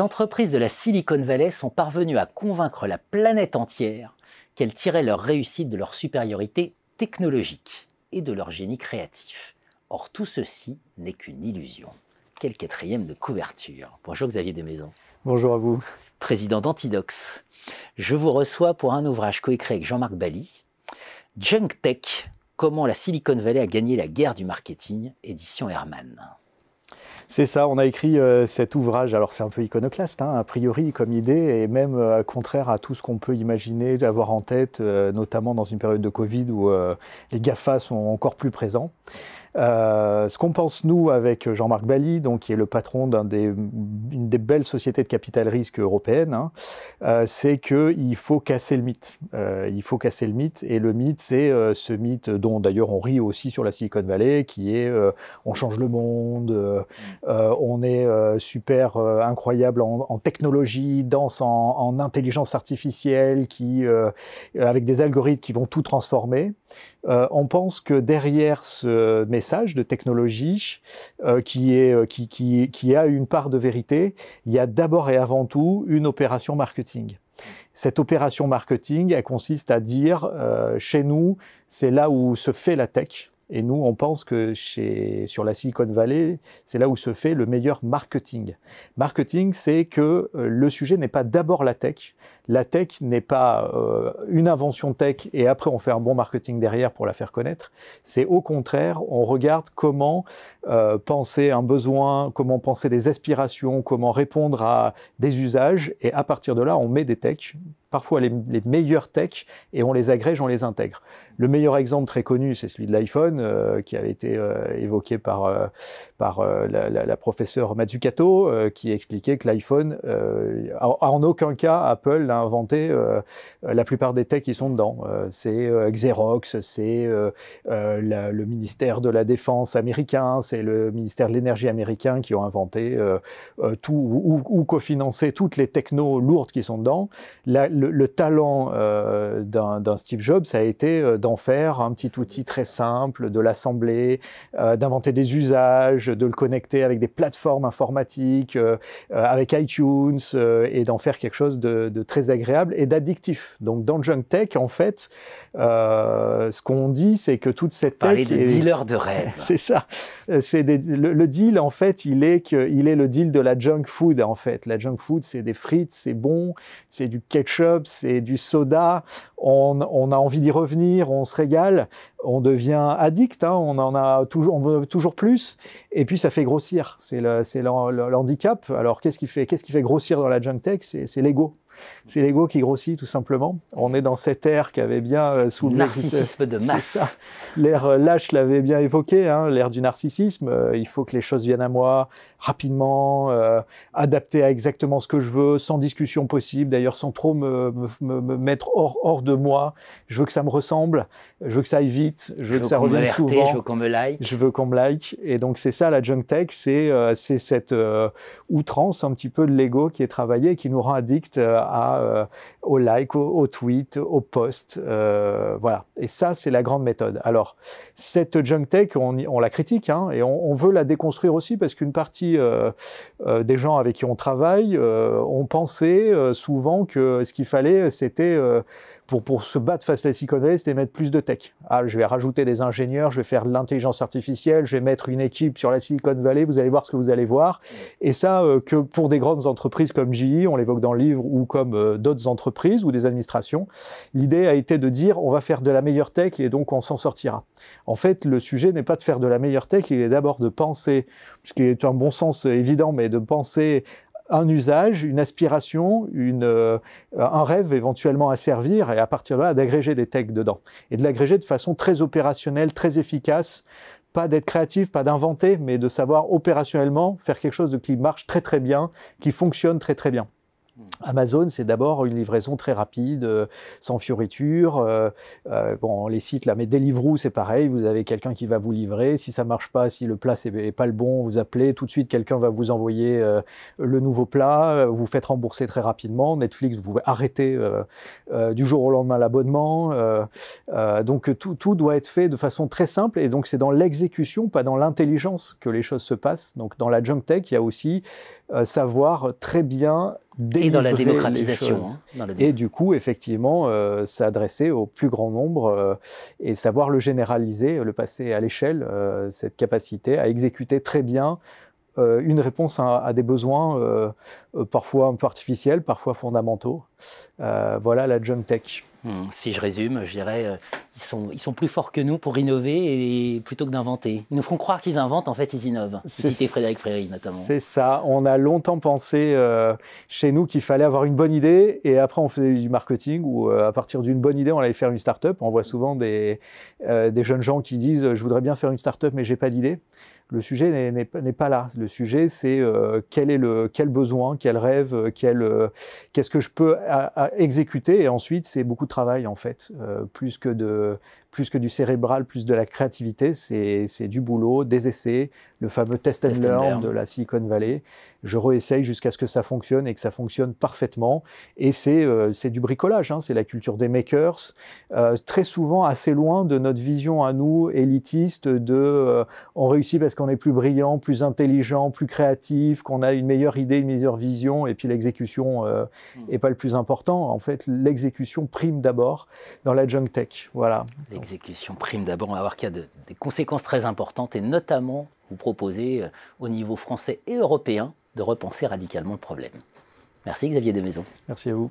entreprises de la Silicon Valley sont parvenues à convaincre la planète entière qu'elles tiraient leur réussite de leur supériorité technologique et de leur génie créatif. Or, tout ceci n'est qu'une illusion. Quel quatrième de couverture. Bonjour Xavier Desmaisons. Bonjour à vous. Président d'Antidox. Je vous reçois pour un ouvrage coécrit avec Jean-Marc Bali, Junk Tech, comment la Silicon Valley a gagné la guerre du marketing, édition Herman. C'est ça, on a écrit euh, cet ouvrage, alors c'est un peu iconoclaste, hein, a priori comme idée, et même euh, contraire à tout ce qu'on peut imaginer d'avoir en tête, euh, notamment dans une période de Covid où les GAFA sont encore plus présents. Euh, ce qu'on pense, nous, avec Jean-Marc Bali, donc, qui est le patron d'une des, des, belles sociétés de capital risque européennes, hein, euh, c'est qu'il faut casser le mythe. Euh, il faut casser le mythe. Et le mythe, c'est euh, ce mythe dont d'ailleurs on rit aussi sur la Silicon Valley, qui est euh, on change le monde, on est super incroyable en, en, technologie, danse en, en, intelligence artificielle, qui, avec des algorithmes qui vont tout transformer. On pense que derrière ce message, de technologie euh, euh, qui, a une part de vérité, il y a d'abord et avant tout une opération marketing. Cette opération marketing, elle consiste à dire, euh, chez nous, c'est là où se fait la tech, et nous, on pense que sur la Silicon Valley, c'est là où se fait le meilleur marketing. Marketing, c'est que euh, le sujet n'est pas d'abord la tech. La tech n'est pas euh, une invention tech et après on fait un bon marketing derrière pour la faire connaître. C'est au contraire, on regarde comment euh, penser un besoin, comment penser des aspirations, comment répondre à des usages et à partir de là, on met des techs parfois les, les meilleures techs et on les agrège, on les intègre. Le meilleur exemple très connu, c'est celui de l'iPhone, euh, qui avait été euh, évoqué par, euh, par la, la, la, professeure Mazzucato, qui expliquait que l'iPhone, en aucun cas, Apple n'a inventé la plupart des techs qui sont dedans. c'est Xerox, c'est le ministère de la Défense américain, c'est le ministère de l'Énergie américain qui ont inventé tout ou, cofinancé toutes les technos lourdes qui sont dedans. La, le, talent euh, d'un Steve Jobs, ça a été euh, d'en faire un petit outil très simple, de l'assembler, euh, d'inventer des usages, de le connecter avec des plateformes informatiques, euh, avec iTunes, et d'en faire quelque chose de, de très agréable et d'addictif. Donc dans Junk Tech, en fait, ce qu'on dit, c'est que toute cette tech... Parler de est... dealer de rêve. c'est ça. C'est le, le, deal, en fait, il est, que, il est le deal de la junk food, en fait. La junk food, c'est des frites, c'est bon, c'est du ketchup, c'est du soda, on, a envie d'y revenir, on se régale, on devient addict, hein, on en a toujours, on veut toujours plus, et puis ça fait grossir. C'est le, le, le, handicap. Alors qu'est-ce qui fait, qu'est-ce qui fait grossir dans la junk tech? C'est l'ego. C'est l'ego qui grossit tout simplement. On est dans cette ère qui avait bien euh, soulevé. Narcissisme de masse. L'ère euh, lâche l'avait bien évoqué, hein, l'ère du narcissisme. Euh, il faut que les choses viennent à moi rapidement, euh, adaptées à exactement ce que je veux, sans discussion possible, d'ailleurs sans trop me, me, me, mettre hors, hors de moi. Je veux que ça me ressemble, je veux que ça aille vite, je veux, je que ça revienne souvent. Je veux qu'on me like. Je veux qu'on me like. Et donc c'est ça la junk tech, c'est euh, cette outrance un petit peu de l'ego qui est travaillé, qui nous rend addict à, euh, au like, au, tweet, au post. Euh, voilà. Et ça, c'est la grande méthode. Alors, cette junk tech, on, la critique hein, et on, on, veut la déconstruire aussi parce qu'une partie euh, des gens avec qui on travaille ont pensé souvent que ce qu'il fallait, c'était pour, pour se battre face à la Silicon Valley, c'était mettre plus de tech. Ah, je vais rajouter des ingénieurs, je vais faire de l'intelligence artificielle, je vais mettre une équipe sur la Silicon Valley, vous allez voir ce que vous allez voir. Et ça, euh, que pour des grandes entreprises comme GE, on l'évoque dans le livre, ou comme euh, d'autres entreprises ou des administrations, l'idée a été de dire on va faire de la meilleure tech et donc on s'en sortira. En fait, le sujet n'est pas de faire de la meilleure tech, il est d'abord de penser, ce qui est un bon sens évident, mais de penser un usage, une aspiration, une, euh, un rêve éventuellement à servir et à partir de là d'agréger des techs dedans. Et de l'agréger de façon très opérationnelle, très efficace, pas d'être créatif, pas d'inventer, mais de savoir opérationnellement faire quelque chose de, qui marche très très bien, qui fonctionne très très bien. Amazon, c'est d'abord une livraison très rapide, euh, sans fioriture. Euh, euh, bon, les sites là, mais Deliveroo, c'est pareil. Vous avez quelqu'un qui va vous livrer. Si ça marche pas, si le plat n'est pas le bon, vous appelez tout de suite. Quelqu'un va vous envoyer le nouveau plat. Vous faites rembourser très rapidement. Netflix, vous pouvez arrêter du jour au lendemain l'abonnement. donc tout, doit être fait de façon très simple. Et donc c'est dans l'exécution, pas dans l'intelligence, que les choses se passent. Donc dans la junk tech, il y a aussi savoir très bien et dans la démocratisation. Hein, et du coup, effectivement, euh, s'adresser au plus grand nombre euh, et savoir le généraliser, le passer à l'échelle, euh, cette capacité à exécuter très bien une réponse à, des besoins parfois un peu artificiels, parfois fondamentaux. Voilà la jump tech. Hmm, si je résume, je dirais, euh, ils, sont, ils sont plus forts que nous pour innover et, plutôt que d'inventer. Ils nous font croire qu'ils inventent, en fait, ils innovent. Cité Frédéric Fréry, notamment. C'est ça. On a longtemps pensé euh, chez nous qu'il fallait avoir une bonne idée et après on faisait du marketing ou euh, à partir d'une bonne idée, on allait faire une start-up. On voit souvent des, des jeunes gens qui disent Je voudrais bien faire une start-up, mais j'ai pas d'idée. Le sujet n'est pas là. Le sujet, c'est euh, quel est le quel besoin, quel rêve, euh, quel euh, qu'est-ce que je peux exécuter. Et ensuite, c'est beaucoup de travail en fait, plus que de plus que du cérébral, plus de la créativité, c'est du boulot, des essais, le fameux test, and, learn de la Silicon Valley. Je réessaye jusqu'à ce que ça fonctionne et que ça fonctionne parfaitement. Et c'est euh, du bricolage, hein, c'est la culture des makers, euh, très souvent assez loin de notre vision à nous, élitiste, de euh, on réussit parce qu'on est plus brillant, plus intelligent, plus créatif, qu'on a une meilleure idée, une meilleure vision, et puis l'exécution n'est hmm. pas le plus important. En fait, l'exécution prime d'abord dans la junk tech. Voilà exécution prime d'abord, on va voir qu'il y a des conséquences très importantes et notamment vous proposez euh, au niveau français et européen de repenser radicalement le problème. Merci Xavier Desmaisons. Merci à vous.